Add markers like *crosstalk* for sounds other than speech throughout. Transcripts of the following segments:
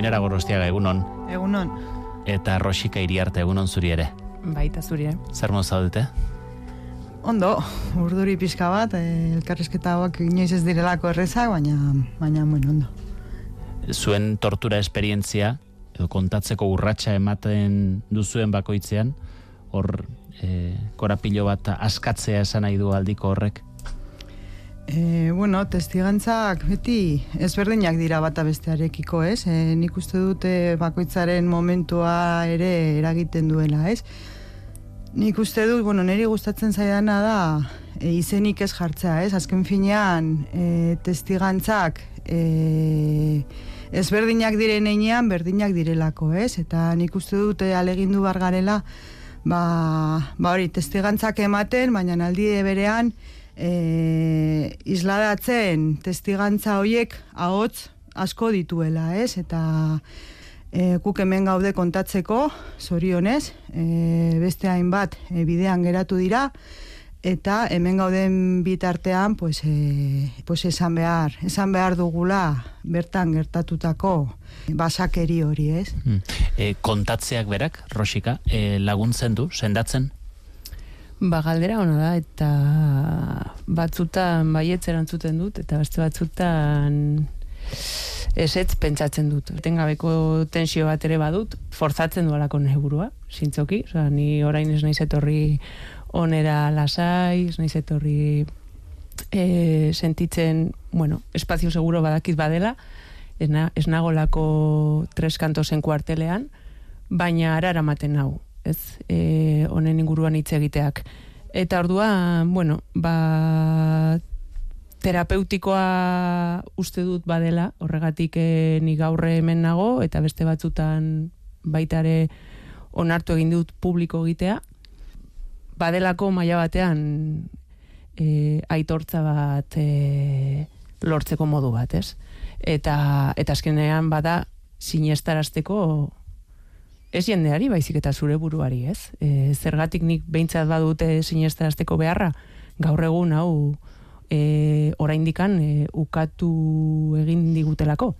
Ainara Gorostiaga egunon. Egunon. Eta Rosika Iriarte egunon zuri ere. Baita zuri, eh? Zer zaudete? Ondo, urduri pixka bat, eh, elkarrezketa hauak inoiz ez direlako errezak, baina, baina, bueno, ondo. Zuen tortura esperientzia, edo kontatzeko urratsa ematen duzuen bakoitzean, hor e, korapilo bat askatzea esan nahi du aldiko horrek? E, bueno, testigantzak beti ezberdinak dira bata bestearekiko, ez? E, nik uste dute bakoitzaren momentua ere eragiten duela, ez? Nik uste dut, bueno, niri gustatzen zaidana da e, izenik ez jartzea, ez? Azken finean, e, testigantzak e, ezberdinak diren einean, berdinak direlako, ez? Eta nik uste dute alegindu bargarela, ba, ba hori, testigantzak ematen, baina aldi berean, e, isladatzen testigantza hoiek ahots asko dituela, ez? Eta e, guk hemen gaude kontatzeko, zorionez, e, beste hainbat e, bidean geratu dira, eta hemen gauden bitartean, pues, e, pues esan behar, esan behar dugula bertan gertatutako basakeri hori, ez? Hmm. E, kontatzeak berak, Rosika, e, laguntzen du, sendatzen? Ba, galdera hona da, eta batzutan baietz erantzuten dut, eta beste batzutan esetz pentsatzen dut. Tengabeko tensio bat ere badut, forzatzen du alako neburua, zintzoki, oza, ni orain ez naiz etorri onera lasai, ez naiz etorri e, sentitzen, bueno, espazio seguro badakit badela, ez, na, ez nagolako tres kantosen kuartelean, baina arara maten hau, ez, e, honen inguruan hitz egiteak. Eta ordua, bueno, ba, terapeutikoa uste dut badela, horregatik e, ni gaurre hemen nago, eta beste batzutan baitare onartu egin dut publiko egitea, badelako maila batean e, aitortza bat e, lortzeko modu bat, ez? Eta, eta azkenean bada sinestarazteko ez jendeari, baizik eta zure buruari, ez? E, zergatik nik behintzat badute sinesterazteko beharra, gaur egun hau e, oraindikan e, ukatu egin digutelako.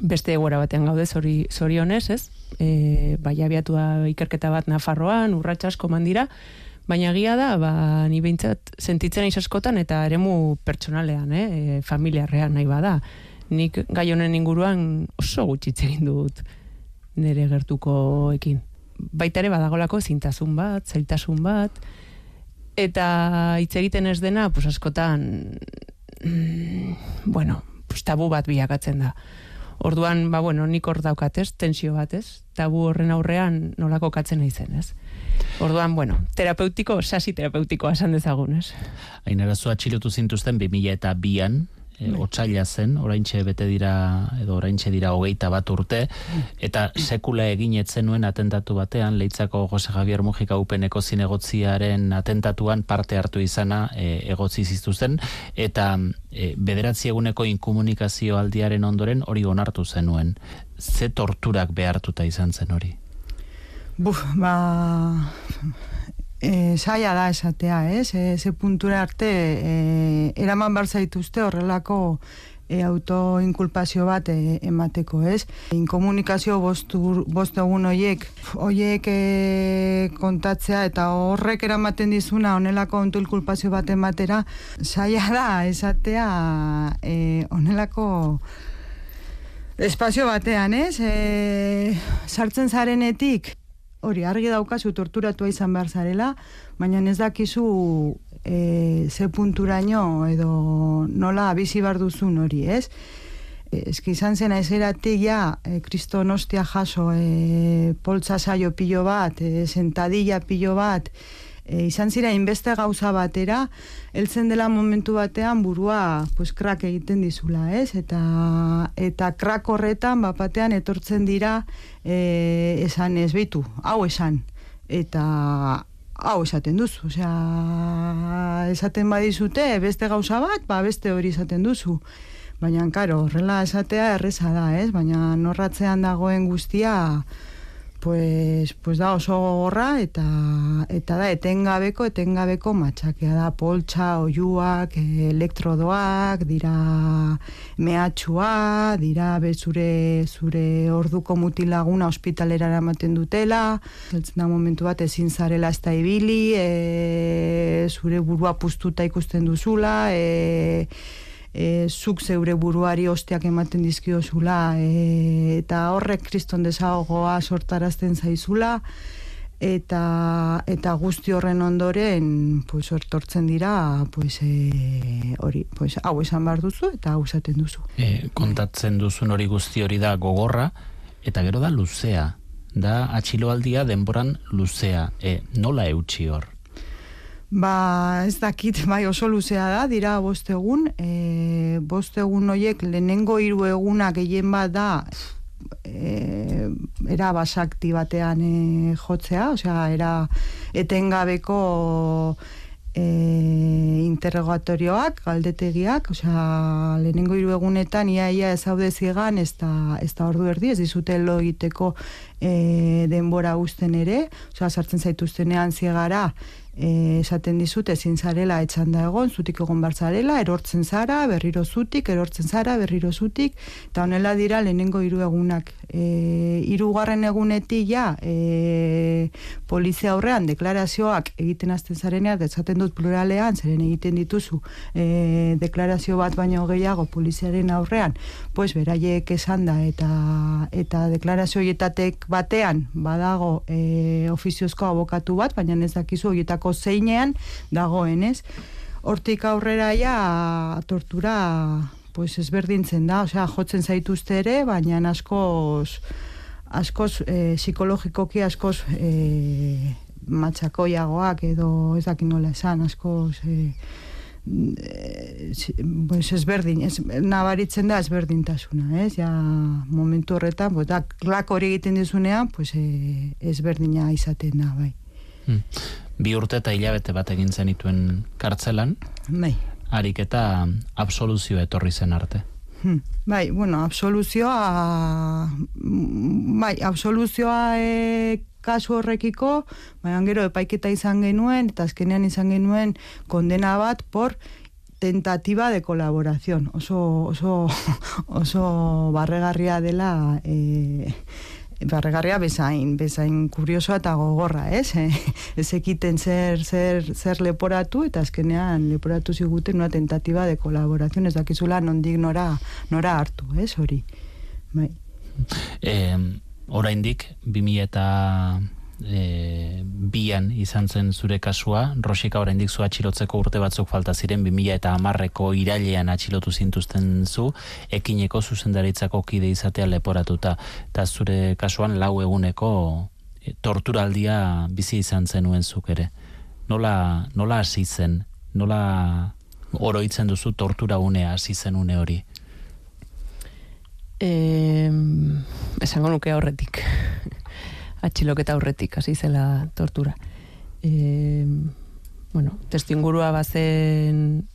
Beste egoera batean gaude zori, zorionez, ez? E, bai abiatu da ikerketa bat Nafarroan, urratsa asko mandira, baina gia da, ba, ni behintzat sentitzen aiz askotan eta eremu pertsonalean, eh? e, familiarrean nahi bada. Nik gai honen inguruan oso gutxitze egin dut nire gertukoekin. Baita ere badagolako zintasun bat, zailtasun bat, eta hitz egiten ez dena, pues askotan, mm, bueno, pues tabu bat bilakatzen da. Orduan, ba, bueno, nik hor daukat, ez, tensio bat, ez, tabu horren aurrean nolako katzen nahi zen, ez. Orduan, bueno, terapeutiko, sasi terapeutikoa esan dezagun, ez. Ainara, zu atxilotu zintuzten 2000 eta bian, e, otsaila zen, oraintxe bete dira, edo oraintxe dira hogeita bat urte, eta sekula egin nuen atentatu batean, leitzako Jose Javier Mujika upeneko zinegotziaren atentatuan parte hartu izana e, egotzi ziztuzen, eta e, bederatzi eguneko inkomunikazio aldiaren ondoren hori onartu zenuen. Ze torturak behartuta izan zen hori? Buf, ba, e, saia da esatea, ez? E, ze puntura arte e, eraman bar zaituzte horrelako e, autoinkulpazio bat e, emateko, ez? Inkomunikazio bostu egun oiek, oiek e, kontatzea eta horrek eramaten dizuna onelako autoinkulpazio bat ematera, saia da esatea e, onelako espazio batean, ez? E, sartzen zarenetik, hori argi daukazu torturatua izan behar zarela, baina ez dakizu e, ze punturaino edo nola bizi bar duzun hori, ez? E, eski izan zena ezeratik ja, e, kristonostia jaso, e, poltsa saio pilo bat, e, sentadilla pilo bat, e, izan zira inbeste gauza batera, heltzen dela momentu batean burua pues, krak egiten dizula, ez? Eta, eta krak horretan, batean etortzen dira e, esan ez behitu, hau esan. Eta hau esaten duzu, osea, esaten badizute, beste gauza bat, ba beste hori esaten duzu. Baina, karo, horrela esatea erreza da, ez? Baina norratzean dagoen guztia, pues, pues da oso gorra eta eta da etengabeko etengabeko matxakea da. Poltsa, oiuak, elektrodoak, dira mehatxua, dira bezure zure orduko mutilaguna ospitalera eramaten dutela, zeltzen da momentu bat ezin zarela ez da ibili, e, zure burua puztuta ikusten duzula, e, e, zuk zeure buruari osteak ematen dizkiozula e, eta horrek kriston desagoa sortarazten zaizula eta eta guzti horren ondoren pues sortortzen dira pues e, hori pues hau esan bar duzu eta hau esaten duzu. E, kontatzen duzun hori guzti hori da gogorra eta gero da luzea da atxiloaldia denboran luzea. E, nola eutxi hor Ba, ez dakit, *laughs* bai oso luzea da, dira boste egun, e, boste egun horiek lehenengo hiru eguna gehien bat da, e, era basakti batean e, jotzea, osea, era etengabeko e, interrogatorioak, galdetegiak, osea, lehenengo hiru egunetan iaia ez hau dezigan, ez da, ez da ordu erdi, ez dizute lo egiteko e, denbora usten ere, osea, sartzen zaituztenean ziegara, e, esaten dizut ezin zarela etxan da egon, zutik egon bartzarela, erortzen zara, berriro zutik, erortzen zara, berriro zutik, eta honela dira lehenengo hiru egunak. E, irugarren egunetik ja, e, polizia aurrean deklarazioak egiten azten zarenean, esaten dut pluralean, zeren egiten dituzu e, deklarazio bat baino gehiago poliziaren aurrean, pues beraiek esan da, eta, eta deklarazio horietatek batean, badago e, ofiziozko abokatu bat, baina ez dakizu horietak horietako zeinean dagoen, ez? Hortik aurrera ja tortura pues ezberdintzen da, osea, jotzen zaituzte ere, baina askoz askoz e, psikologikoki askoz e, matxakoiagoak edo ez dakin nola esan, askoz e, pues ezberdin, ez, nabaritzen da ezberdintasuna, ez? Ja, momentu horretan, pues, da, klak hori egiten dizunean, pues, e, ezberdina izaten da, bai. Hmm bi urte eta hilabete bat egin zenituen kartzelan. Bai. Harik eta absoluzio etorri zen arte. Hmm. Bai, bueno, absoluzioa bai, absoluzioa e, kasu horrekiko, bai, gero epaiketa izan genuen, eta azkenean izan genuen kondena bat por tentativa de colaboración. Oso, oso, *laughs* oso barregarria dela e, barregarria bezain, bezain kuriosoa eta gogorra, ez? *laughs* ez ekiten zer, zer, zer leporatu, eta azkenean leporatu ziguten una tentativa de colaboración, ez dakizula nondik nora, nora hartu, ez? Hori. Bai. Eh, oraindik, 2000 eta e, bian izan zen zure kasua, Rosika oraindik zu atxilotzeko urte batzuk falta ziren 2000 eta amarreko irailean atxilotu zintuzten zu, ekineko zuzendaritzako kide izatea leporatuta, eta zure kasuan lau eguneko e, torturaldia bizi izan zenuen zuk ere. Nola, nola hasi zen? Nola oroitzen duzu tortura unea hasi zen une hori? Eh, esango nuke horretik atxiloketa aurretik hasi zela tortura. E, bueno, testu ingurua bazen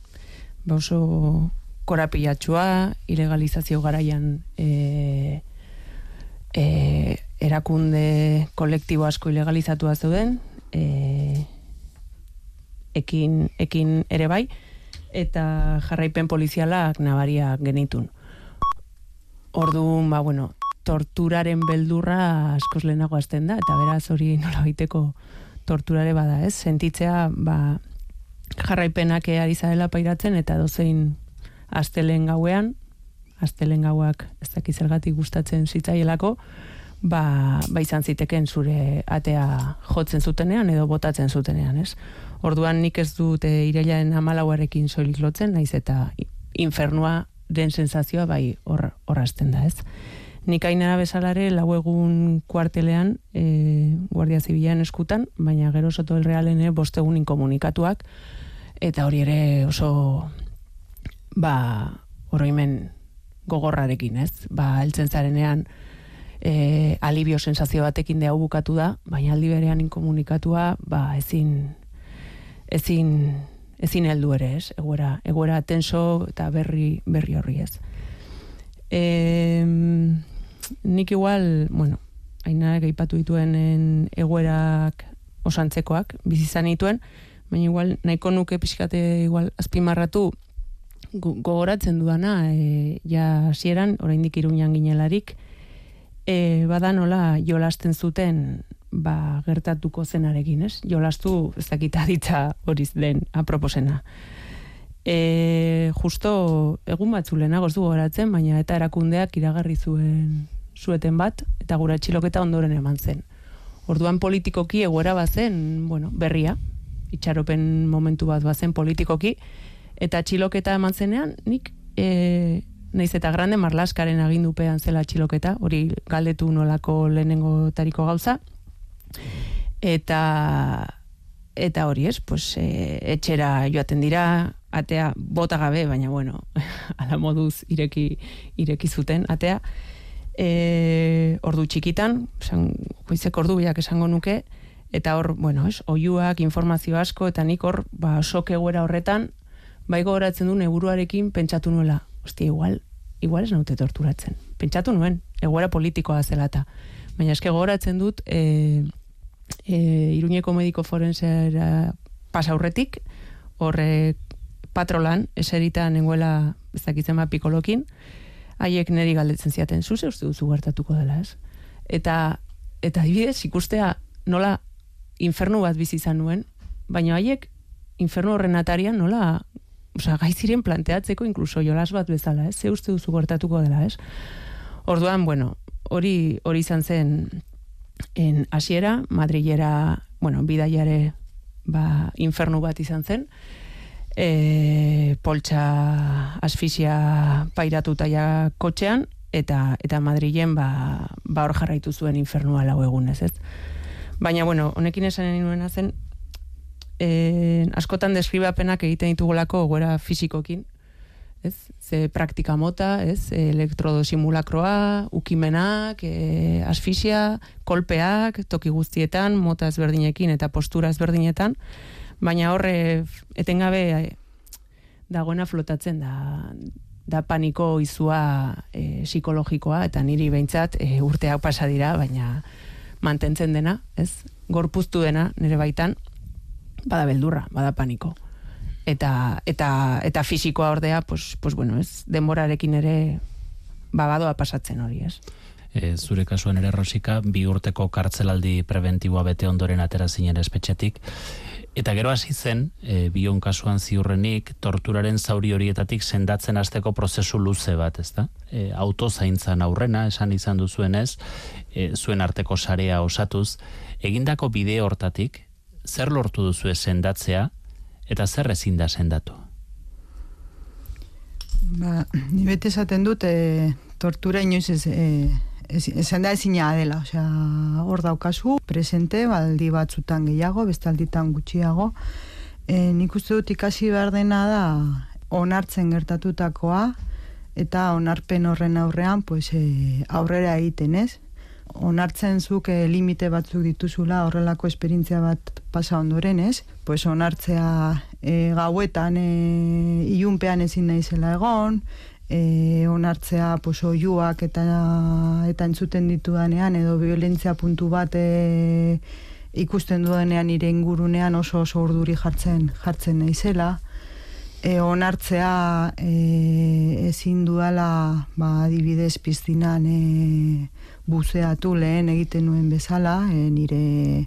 ba oso korapilatxua, ilegalizazio garaian e, e, erakunde kolektibo asko ilegalizatua zeuden, e, ekin, ekin ere bai, eta jarraipen polizialak nabaria genitun. Orduan, ba, bueno, torturaren beldurra askoz lehenago azten da, eta beraz hori nola baiteko torturare bada, ez? Sentitzea, ba, jarraipenak ari zarela pairatzen, eta dozein astelen gauean, astelen gauak ez dakiz zergatik gustatzen zitzaielako, ba, ba izan ziteken zure atea jotzen zutenean edo botatzen zutenean, ez? Orduan nik ez dut e, ireilaren amalauarekin soilik lotzen, naiz eta infernua den sensazioa bai hor, horrazten da, ez? Nik ainara bezalare lau egun kuartelean e, Guardia Zibilan eskutan, baina gero soto el realen e, bostegun inkomunikatuak, eta hori ere oso ba, oroimen gogorrarekin, ez? Ba, eltzen zarenean e, alibio sensazio batekin hau bukatu da, baina aldi berean inkomunikatua, ba, ezin ezin ezin heldu ere, ez? Egoera, egoera tenso eta berri berri horri, ez? Eh, nik igual, bueno, aina gaipatu dituen egoerak osantzekoak, bizizan dituen, baina igual nahiko nuke pixkate igual azpimarratu gogoratzen dudana, e, ja hasieran oraindik iruñan ginelarik, e, bada nola jolasten zuten ba, gertatuko zenarekin, ez? Jolastu ez dakita ditza horiz den aproposena. E, justo egun batzu lehenago du goratzen, baina eta erakundeak iragarri zuen zueten bat, eta gura txiloketa ondoren eman zen. Orduan politikoki egoera bazen, bueno, berria, itxaropen momentu bat bazen politikoki, eta txiloketa eman zenean, nik e, naiz eta grande marlaskaren agindupean zela txiloketa, hori galdetu nolako lehenengo tariko gauza, eta eta hori ez, pues, e, etxera joaten dira, atea bota gabe, baina bueno, *laughs* ala moduz ireki, ireki zuten, atea, e, ordu txikitan, san, goizek ordu biak esango nuke, eta hor, bueno, es, oiuak, informazio asko, eta nik hor, ba, sok eguera horretan, bai gogoratzen du neburuarekin pentsatu nuela, ostia, igual, igual ez naute torturatzen. Pentsatu nuen, egoera politikoa zelata. Baina eske gogoratzen dut, e, e, iruñeko mediko forensera pasa aurretik, horre patrolan, eserita nengoela, ez dakitzen ba, pikolokin, haiek neri galdetzen ziaten, zuze uste duzu gertatuko dela, ez? Eta, eta adibidez, ikustea nola infernu bat bizi izan nuen, baina haiek infernu horren atarian nola Osa, gai ziren planteatzeko inkluso jolas bat bezala, ez? Ze uste duzu gertatuko dela, ez? Orduan, bueno, hori hori izan zen en hasiera Madrilera, bueno, bidaiare ba, infernu bat izan zen e, poltsa asfixia pairatuta ja kotxean, eta eta Madrilen ba, ba hor jarraitu zuen infernua lau egunez, ez? Baina, bueno, honekin esan nuena zen, e, askotan deskribapenak egiten ditugolako goera fizikokin, ez? Ze praktika mota, ez? Elektrodo simulakroa, ukimenak, e, asfixia, kolpeak, toki guztietan, mota ezberdinekin eta postura ezberdinetan, baina horre etengabe eh, dagoena flotatzen da da paniko izua e, psikologikoa eta niri behintzat e, urteak pasa dira baina mantentzen dena, ez? Gorpuztu dena nire baitan bada beldurra, bada paniko. Eta eta eta fisikoa ordea, pues pues bueno, ez? Denborarekin ere babadoa pasatzen hori, ez? E, zure kasuan ere Rosika bi urteko kartzelaldi preventiboa bete ondoren atera zinen espetxetik Eta gero hasi zen, e, bion kasuan ziurrenik, torturaren zauri horietatik sendatzen hasteko prozesu luze bat, ezta? E, auto zaintzan aurrena, esan izan duzuen ez, e, zuen arteko sarea osatuz, egindako bide hortatik, zer lortu duzu sendatzea, eta zer ezin da sendatu? Ba, ni bete esaten dut, e, tortura inoiz ez, e, esan da ezina dela, osea, hor daukazu, presente, baldi batzutan gehiago, bestalditan gutxiago, e, nik uste dut ikasi behar dena da, onartzen gertatutakoa, eta onarpen horren aurrean, pues, e, aurrera egiten ez, onartzen zuk e, limite batzuk dituzula horrelako esperintzia bat pasa ondoren, ez? Pues onartzea e, gauetan e, ilunpean ezin naizela egon, e, onartzea pues, oiuak eta, eta entzuten ditudanean edo violentzia puntu bat e, ikusten dudanean nire ingurunean oso oso urduri jartzen jartzen naizela. E, onartzea e, ezin dudala ba, adibidez piztinan e, buzeatu lehen egiten nuen bezala e, nire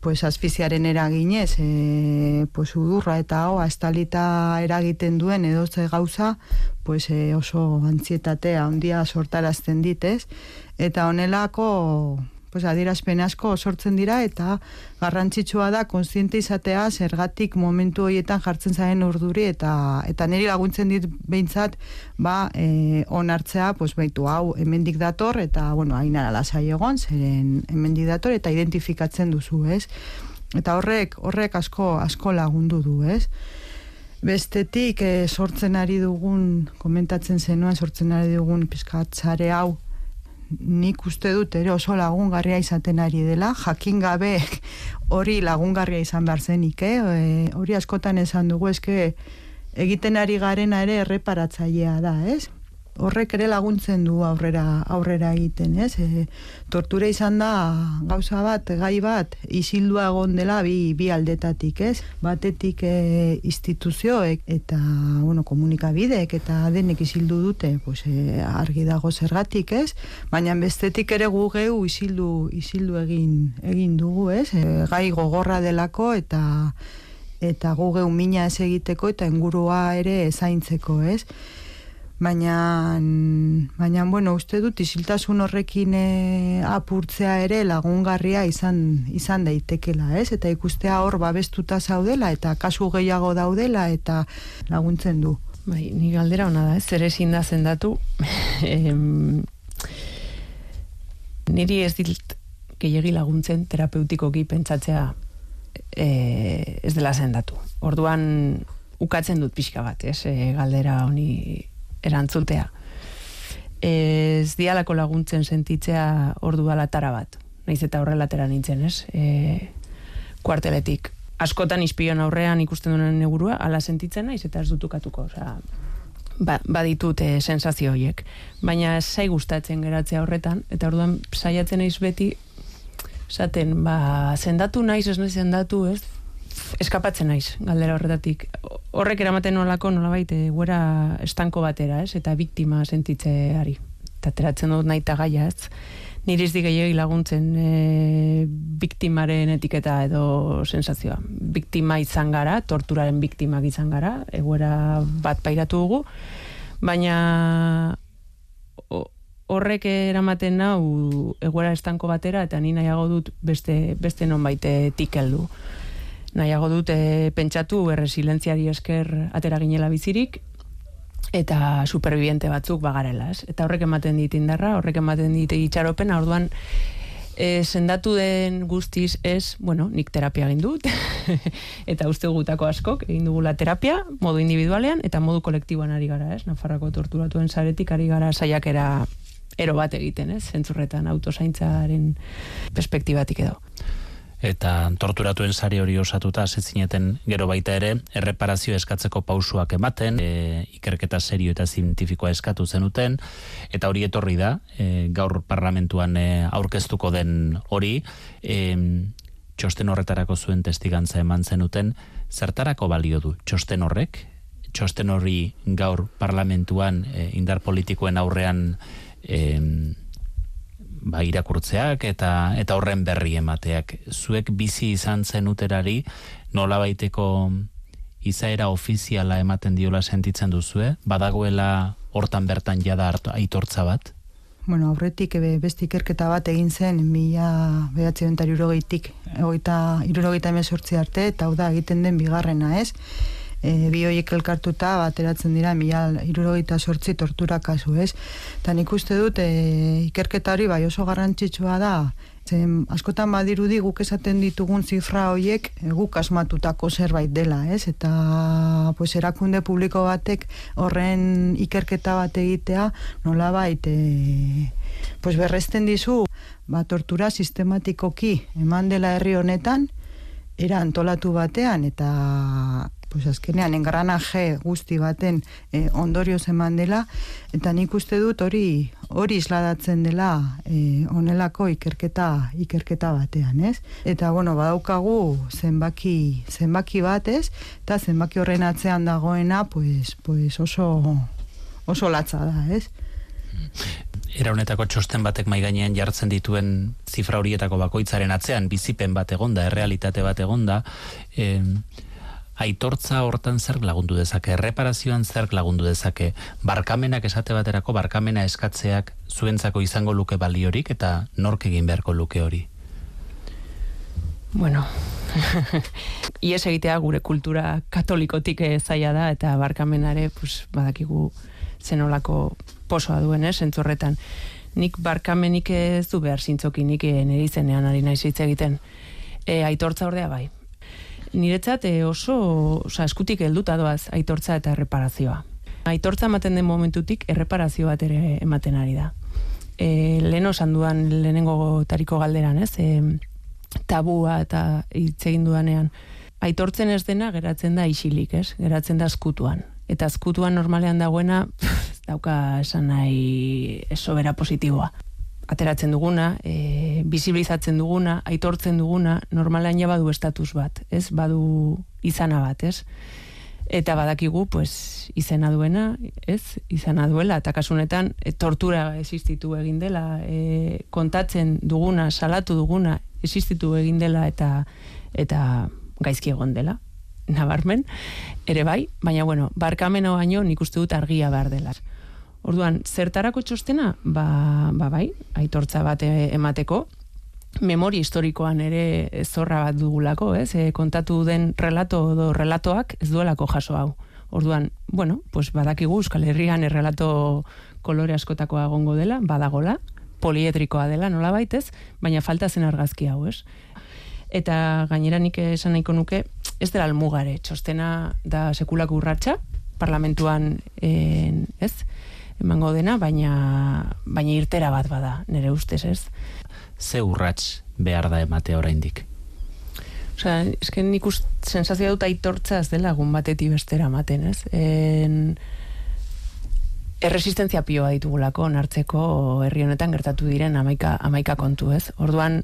pues asfiziaren eraginez, e, pues udurra eta hoa estalita eragiten duen edo gauza, pues e, oso antzietatea handia sortarazten ditez, eta honelako pues adierazpen asko sortzen dira eta garrantzitsua da kontziente izatea zergatik momentu horietan jartzen zaren urduri eta eta niri laguntzen dit behintzat ba e, onartzea pues baitu hau hemendik dator eta bueno ainara lasai egon zeren hemendik dator eta identifikatzen duzu, ez? Eta horrek horrek asko asko lagundu du, ez? Bestetik e, sortzen ari dugun komentatzen zenuen sortzen ari dugun pizkatzare hau nik uste dut ere oso lagungarria izaten ari dela, jakin gabe hori lagungarria izan behar zenik, eh? E, hori askotan esan dugu, eske egiten ari garena ere erreparatzailea da, ez? Horrek ere laguntzen du aurrera aurrera egiten, ez? E, tortura izan da gauza bat, gai bat, isildua egon dela bi, bi aldetatik, ez? Batetik e, instituzioek eta, bueno, komunikabideek eta denek isildu dute, pues, e, argi dago zergatik, ez? Baina bestetik ere gu geu isildu, isildu egin, egin dugu, ez? E, gai gogorra delako eta eta gu geu mina ez egiteko eta ingurua ere zaintzeko, ez? Baina, baina, bueno, uste dut isiltasun horrekin e, apurtzea ere lagungarria izan, izan daitekela, ez? Eta ikustea hor babestuta zaudela eta kasu gehiago daudela eta laguntzen du. Bai, ni galdera ona da, ez? Zer ezin da zendatu. *laughs* niri ez dit gehiagi laguntzen terapeutikoki pentsatzea e, ez dela zendatu. Orduan ukatzen dut pixka bat, ez, e, galdera honi erantzutea. Ez dialako laguntzen sentitzea ordu alatara bat. Naiz eta horrelatera nintzen, ez? E, kuarteletik. Askotan izpion aurrean ikusten duen negurua, ala sentitzen naiz eta ez dutukatuko. Osa, ba, baditut e, sensazio horiek. Baina zai gustatzen geratzea horretan, eta orduan saiatzen naiz beti esaten, ba, zendatu naiz, ez naiz zendatu, ez? Eskapatzen naiz, galdera horretatik. Horrek eramaten nolako, nolabait, e, guera estanko batera, ez? Eta biktima sentitzeari. Eta teratzen dut nahi gaia, ez? Nire izdi gehiagi laguntzen e, biktimaren etiketa edo sensazioa. Biktima izan gara, torturaren biktimak izan gara, egoera bat pairatu dugu, baina horrek eramaten nau egoera estanko batera eta ni nahiago dut beste, beste non baite tikeldu. Nahiago dut e, pentsatu erresilentziari esker atera ginela bizirik eta superviviente batzuk bagarela, ez? Eta horrek ematen dit indarra, horrek ematen dit itxaropen, orduan e, sendatu den guztiz ez, bueno, nik terapia egin dut, *laughs* eta uste gutako askok, egin dugula terapia, modu individualean, eta modu kolektiboan ari gara, ez? Nafarrako torturatuen zaretik ari gara saiakera ero bat egiten, ez? Zentzurretan autosaintzaren perspektibatik edo. Eta torturatuen sari hori osatuta zineten gero baita ere, erreparazio eskatzeko pausuak ematen, e, ikerketa serio eta zientifikoa eskatu zenuten, eta hori etorri da, e, gaur parlamentuan e, aurkeztuko den hori, e, txosten horretarako zuen testigantza eman zenuten, zertarako balio du txosten horrek, txosten hori gaur parlamentuan e, indar politikoen aurrean em, ba, irakurtzeak eta eta horren berri emateak. Zuek bizi izan zen uterari nola baiteko izaera ofiziala ematen diola sentitzen duzue? Badagoela hortan bertan jada aitortza bat? Bueno, aurretik ebe, beste ikerketa bat egin zen mila behatzen eta irurogeitik, irurogeita emezortzi arte, eta hau da egiten den bigarrena, ez? E, bi hoiek elkartuta bateratzen dira mila irurogeita sortzi tortura kasu, ez? Eta nik uste dut e, ikerketa hori bai oso garrantzitsua da, zen askotan badirudi guk esaten ditugun zifra hoiek e, guk asmatutako zerbait dela, ez? Eta pues, erakunde publiko batek horren ikerketa bat egitea nola bait e, pues, berresten dizu ba, tortura sistematikoki eman dela herri honetan era antolatu batean eta pues azkenean engranaje guzti baten e, ondorio eman dela eta nik uste dut hori hori isladatzen dela e, onelako ikerketa ikerketa batean, ez? Eta bueno, badaukagu zenbaki zenbaki bat, ez? Eta zenbaki horren atzean dagoena, pues, pues oso oso latza da, ez? Era honetako txosten batek mai gainean jartzen dituen zifra horietako bakoitzaren atzean bizipen bat egonda, errealitate bat egonda, eh, aitortza hortan zer lagundu dezake, erreparazioan zer lagundu dezake, barkamenak esate baterako barkamena eskatzeak zuentzako izango luke baliorik eta nork egin beharko luke hori? Bueno, *laughs* ies egitea gure kultura katolikotik zaila da eta barkamenare pues, badakigu zenolako posoa duen, eh, zentzorretan. Nik barkamenik ez du behar zintzoki, nik nire izenean ari naiz hitz egiten. E, aitortza ordea bai, niretzat e, oso, oza, eskutik helduta doaz aitortza eta erreparazioa. Aitortza ematen den momentutik erreparazio bat ere ematen ari da. E, lehen osan duan lehenengo tariko galderan, ez? E, tabua eta hitz egin dudanean. Aitortzen ez dena geratzen da isilik, ez? Geratzen da eskutuan. eta azkutuan normalean dagoena, pff, dauka esan nahi sobera positiboa. Ateratzen duguna, e, bizibilizatzen duguna, aitortzen duguna, normalean ja badu estatus bat, ez? Badu izana bat, ez? Eta badakigu, pues, izena duena, ez? Izana duela, eta kasunetan, e, tortura existitu egin dela, e, kontatzen duguna, salatu duguna, existitu egin dela, eta eta gaizki egon dela, nabarmen, ere bai, baina bueno, barkamena baino nik uste dut argia behar dela. Orduan, zertarako txostena? Ba, ba bai, aitortza bat e, emateko, memoria historikoan ere zorra bat dugulako, ez? E, kontatu den relato edo relatoak ez duelako jaso hau. Orduan, bueno, pues badakigu Euskal Herrian errelato kolore askotakoa egongo dela, badagola, polietrikoa dela, nola baitez, baina falta zen argazki hau, ez? Eta gainera nik esan nahiko nuke, ez dela almugare, txostena da sekulako urratsa parlamentuan en, ez, emango dena, baina, baina irtera bat bada, nire ustez, ez? Ze urrats behar da emate oraindik? Osea, esken nik ust, sensazioa dut aitortza ez dela egun batetik bestera ematen, ez? En, erresistentzia pioa ditugulako nartzeko herri honetan gertatu diren amaika, amaika kontu, ez? Orduan,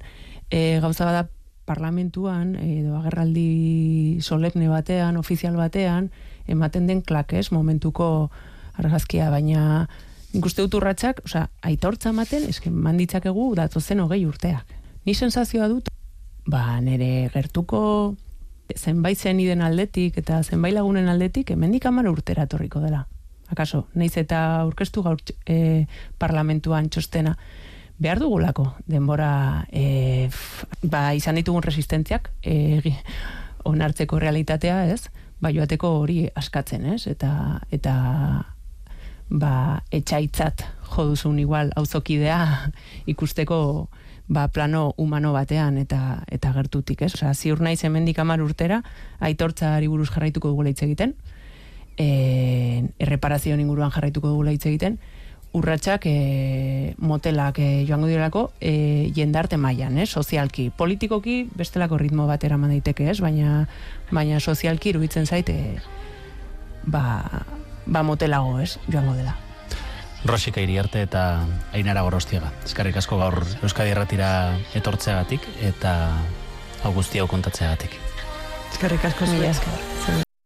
e, gauza bada parlamentuan, edo agerraldi solemne batean, ofizial batean, ematen den klakes momentuko argazkia, baina nik uste dut urratxak, osea, aitortza ematen, eske manditzakegu datozen hogei urteak. Ni sensazioa dut, ba, nere gertuko zenbait zen iden aldetik eta zenbait lagunen aldetik, hemendik amara urtera torriko dela. Akaso, naiz eta aurkeztu gaur e, parlamentuan txostena, behar dugulako denbora e, ba, izan ditugun resistentziak e, onartzeko realitatea, ez? Ba, joateko hori askatzen, ez? Eta, eta ba, etxaitzat joduzun igual auzokidea *laughs* ikusteko ba, plano humano batean eta eta gertutik, ez? Osea, ziur naiz hemendik 10 urtera aitortzari buruz jarraituko dugu hitz egiten. Eh, erreparazio inguruan jarraituko dugu hitz egiten urratsak e, motelak e, joango direlako e, jendarte mailan, eh, sozialki, politikoki bestelako ritmo bat eraman daiteke, ez? Baina baina sozialki iruditzen zaite ba, ba motelago, ez? Joango dela. Rosika iriarte eta Ainara Gorostiaga. Eskarrik asko gaur Euskadi Erratira etortzeagatik eta hau kontatzeagatik. Eskarrik asko mila esker.